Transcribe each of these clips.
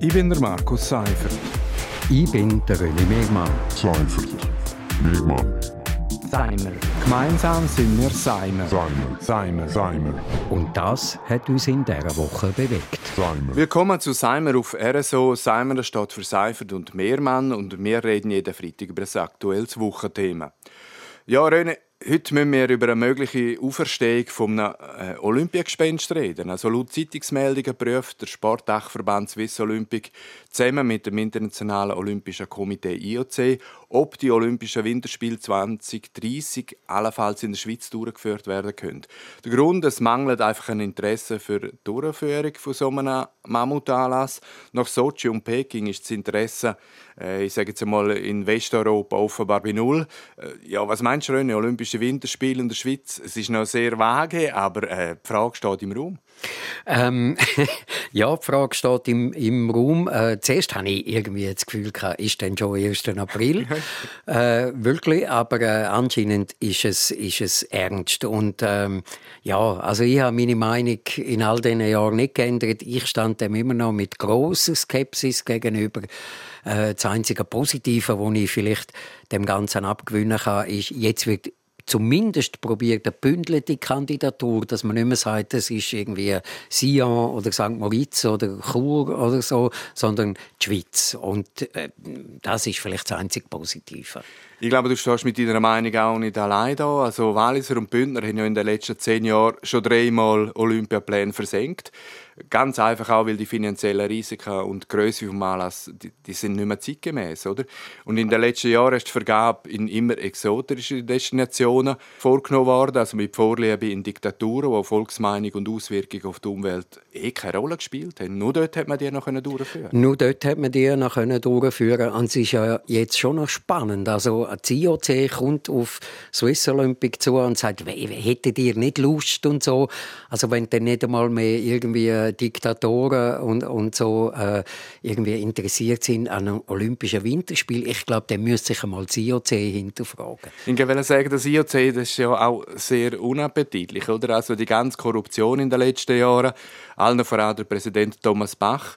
Ich bin der Markus Seifert. Ich bin der René Megmann. Seifert. Megmann. Seimer. Gemeinsam sind wir Seimer. Seimer. Seimer. Seimer. Und das hat uns in dieser Woche bewegt. Seimer. Willkommen zu Seimer auf RSO. Seimer steht für Seifert und Mehrmann und wir reden jeden Freitag über ein aktuelles Wochenthema. Ja, René, Heute müssen wir über eine mögliche Auferstehung von einem äh, Olympiagespenst reden. Also laut Zeitungsmeldungen prüft der Sportdachverband Swiss Olympic zusammen mit dem Internationalen Olympischen Komitee IOC, ob die Olympischen Winterspiele 2030 allenfalls in der Schweiz durchgeführt werden können. Der Grund, es mangelt einfach ein Interesse für die Durchführung von so einem Mammutanlass. Nach Sochi und Peking ist das Interesse, ich sage jetzt einmal, in Westeuropa offenbar bei Null. Äh, ja, was meinst du, René, Olympische Winterspiele in der Schweiz? Es ist noch sehr vage, aber äh, die Frage steht im Raum. Ähm, ja, die Frage steht im, im Raum. Äh, zuerst hatte ich irgendwie das Gefühl, gehabt, ist denn schon 1. April? äh, wirklich, aber äh, anscheinend ist es, ist es ernst. Und ähm, ja, also ich habe meine Meinung in all diesen Jahren nicht geändert. Ich stand dem immer noch mit großer Skepsis gegenüber. Äh, das einzige Positive, das ich vielleicht dem Ganzen abgewinnen kann, ist, jetzt wird zumindest probiert eine bündelte Kandidatur, dass man nicht mehr sagt, das ist irgendwie Sion oder St. Moritz oder Chur oder so, sondern die Schweiz. Und äh, das ist vielleicht das einzige Positive. Ich glaube, du stehst mit deiner Meinung auch nicht allein da. Also Walliser und Bündner haben ja in den letzten zehn Jahren schon dreimal Olympiapläne versenkt. Ganz einfach auch, weil die finanziellen Risiken und die Größe des Anlass, die, die, sind nicht mehr zeitgemäß, oder? Und in den letzten Jahren ist die Vergabe in immer exotische Destinationen vorgenommen worden, also mit Vorliebe in Diktaturen, wo Volksmeinung und Auswirkungen auf die Umwelt eh keine Rolle gespielt haben. Nur dort hat man die noch durchführen Nur dort hat man die noch durchführen Und es ist ja jetzt schon noch spannend. Also das IOC kommt auf Swiss Olympic zu und sagt, hättet ihr nicht Lust und so. Also wenn dann nicht einmal mehr irgendwie Diktatoren und, und so äh, irgendwie interessiert sind an einem Olympischen Winterspiel, ich glaube, der müsste sich einmal das IOC hinterfragen. Ich will sagen, das IOC das ist ja auch sehr unappetitlich, oder? Also die ganze Korruption in den letzten Jahren, allen voran der Präsident Thomas Bach,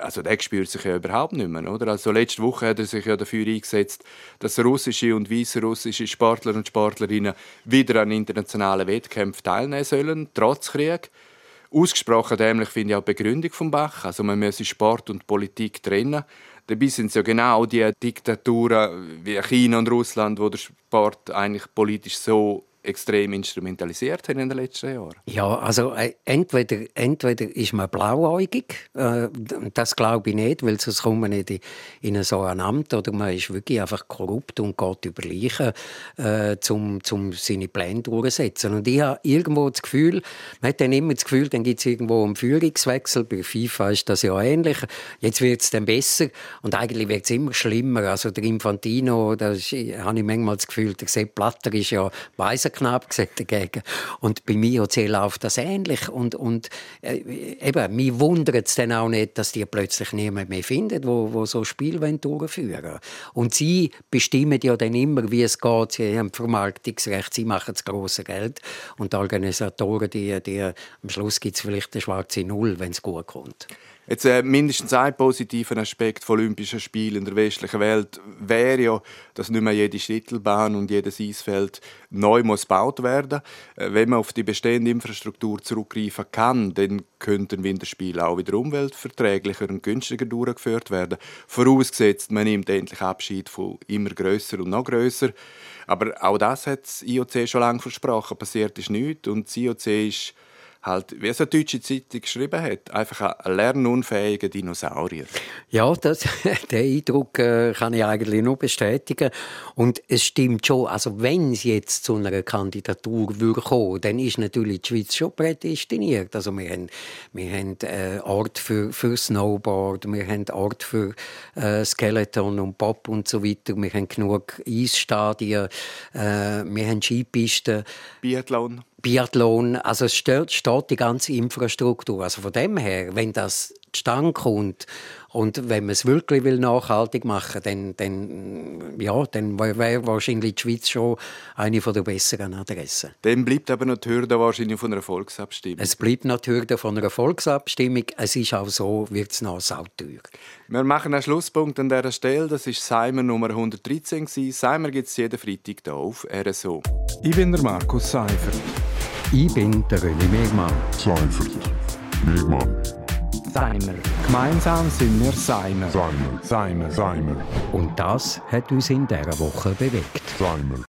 also der spürt sich ja überhaupt nicht mehr, oder? Also letzte Woche hat er sich ja dafür eingesetzt, dass russische und weißrussische Sportler und Sportlerinnen wieder an internationalen Wettkämpfen teilnehmen sollen, trotz Krieg. Ausgesprochen dämlich finde ich auch die Begründung von Bach. Also man müsse Sport und Politik trennen. Dabei sind es ja genau die Diktaturen wie China und Russland, wo der Sport eigentlich politisch so extrem instrumentalisiert haben in den letzten Jahren. Ja, also äh, entweder, entweder ist man blauäugig, äh, das glaube ich nicht, weil sonst kommt man nicht in so ein Amt, oder man ist wirklich einfach korrupt und geht über Leichen, äh, um zum seine Pläne durchzusetzen. Und ich habe irgendwo das Gefühl, man hat dann immer das Gefühl, dann gibt es irgendwo einen Führungswechsel, bei FIFA ist das ja ähnlich, jetzt wird es dann besser und eigentlich wird es immer schlimmer. Also der Infantino, da habe ich manchmal das Gefühl, der Sepp Blatter ist ja weiser knapp gesagt dagegen. Und bei mir läuft das ähnlich. Und, und äh, eben, mich wundert es dann auch nicht, dass die plötzlich niemand mehr findet, wo, wo so Spiel durchführen Und sie bestimmen ja dann immer, wie es geht. Sie haben Vermarktungsrecht, sie machen das große Geld. Und die Organisatoren, die, die, am Schluss gibt es vielleicht eine schwarze Null, wenn es gut kommt. Jetzt, äh, mindestens ein positiver Aspekt von Olympischen Spielen in der westlichen Welt wäre ja, dass nicht mehr jede Schittelbahn und jedes Eisfeld neu muss gebaut werden äh, Wenn man auf die bestehende Infrastruktur zurückgreifen kann, dann könnten Winterspiele auch wieder umweltverträglicher und günstiger durchgeführt werden. Vorausgesetzt, man nimmt endlich Abschied von immer größer und noch größer. Aber auch das hat das IOC schon lange versprochen. Passiert ist nichts und das IOC ist halt, wie es eine deutsche Zeitung geschrieben hat, einfach ein lernunfähiger Dinosaurier. Ja, das, den Eindruck äh, kann ich eigentlich nur bestätigen. Und es stimmt schon, also wenn es jetzt zu einer Kandidatur würde kommen, dann ist natürlich die Schweiz schon prädestiniert. Also wir haben, wir haben äh, Ort für, für Snowboard, wir haben Ort für äh, Skeleton und Pop und so weiter, wir haben genug Eisstadien, äh, wir haben Skipisten. Biathlon. Biathlon, also es steht, steht die ganze Infrastruktur. Also von dem her, wenn das zustande kommt und wenn man es wirklich will nachhaltig machen will, dann, dann, ja, dann wäre wahrscheinlich die Schweiz schon eine der besseren Adressen. Dann bleibt aber noch die Hürde wahrscheinlich von einer Volksabstimmung. Es bleibt noch die Hürde von einer Volksabstimmung. Es ist auch so, wird es noch sauteuer. Wir machen einen Schlusspunkt an dieser Stelle. Das war Seimer Nummer 113. Seimer gibt es jeden Freitag hier auf RSO. Ich bin der Markus Seifert. Ich bin der René Megmann. Seifert. Megmann. Seimer. Gemeinsam sind wir Seimer. Seimer. Seimer. Seimer. Und das hat uns in dieser Woche bewegt. Seimer.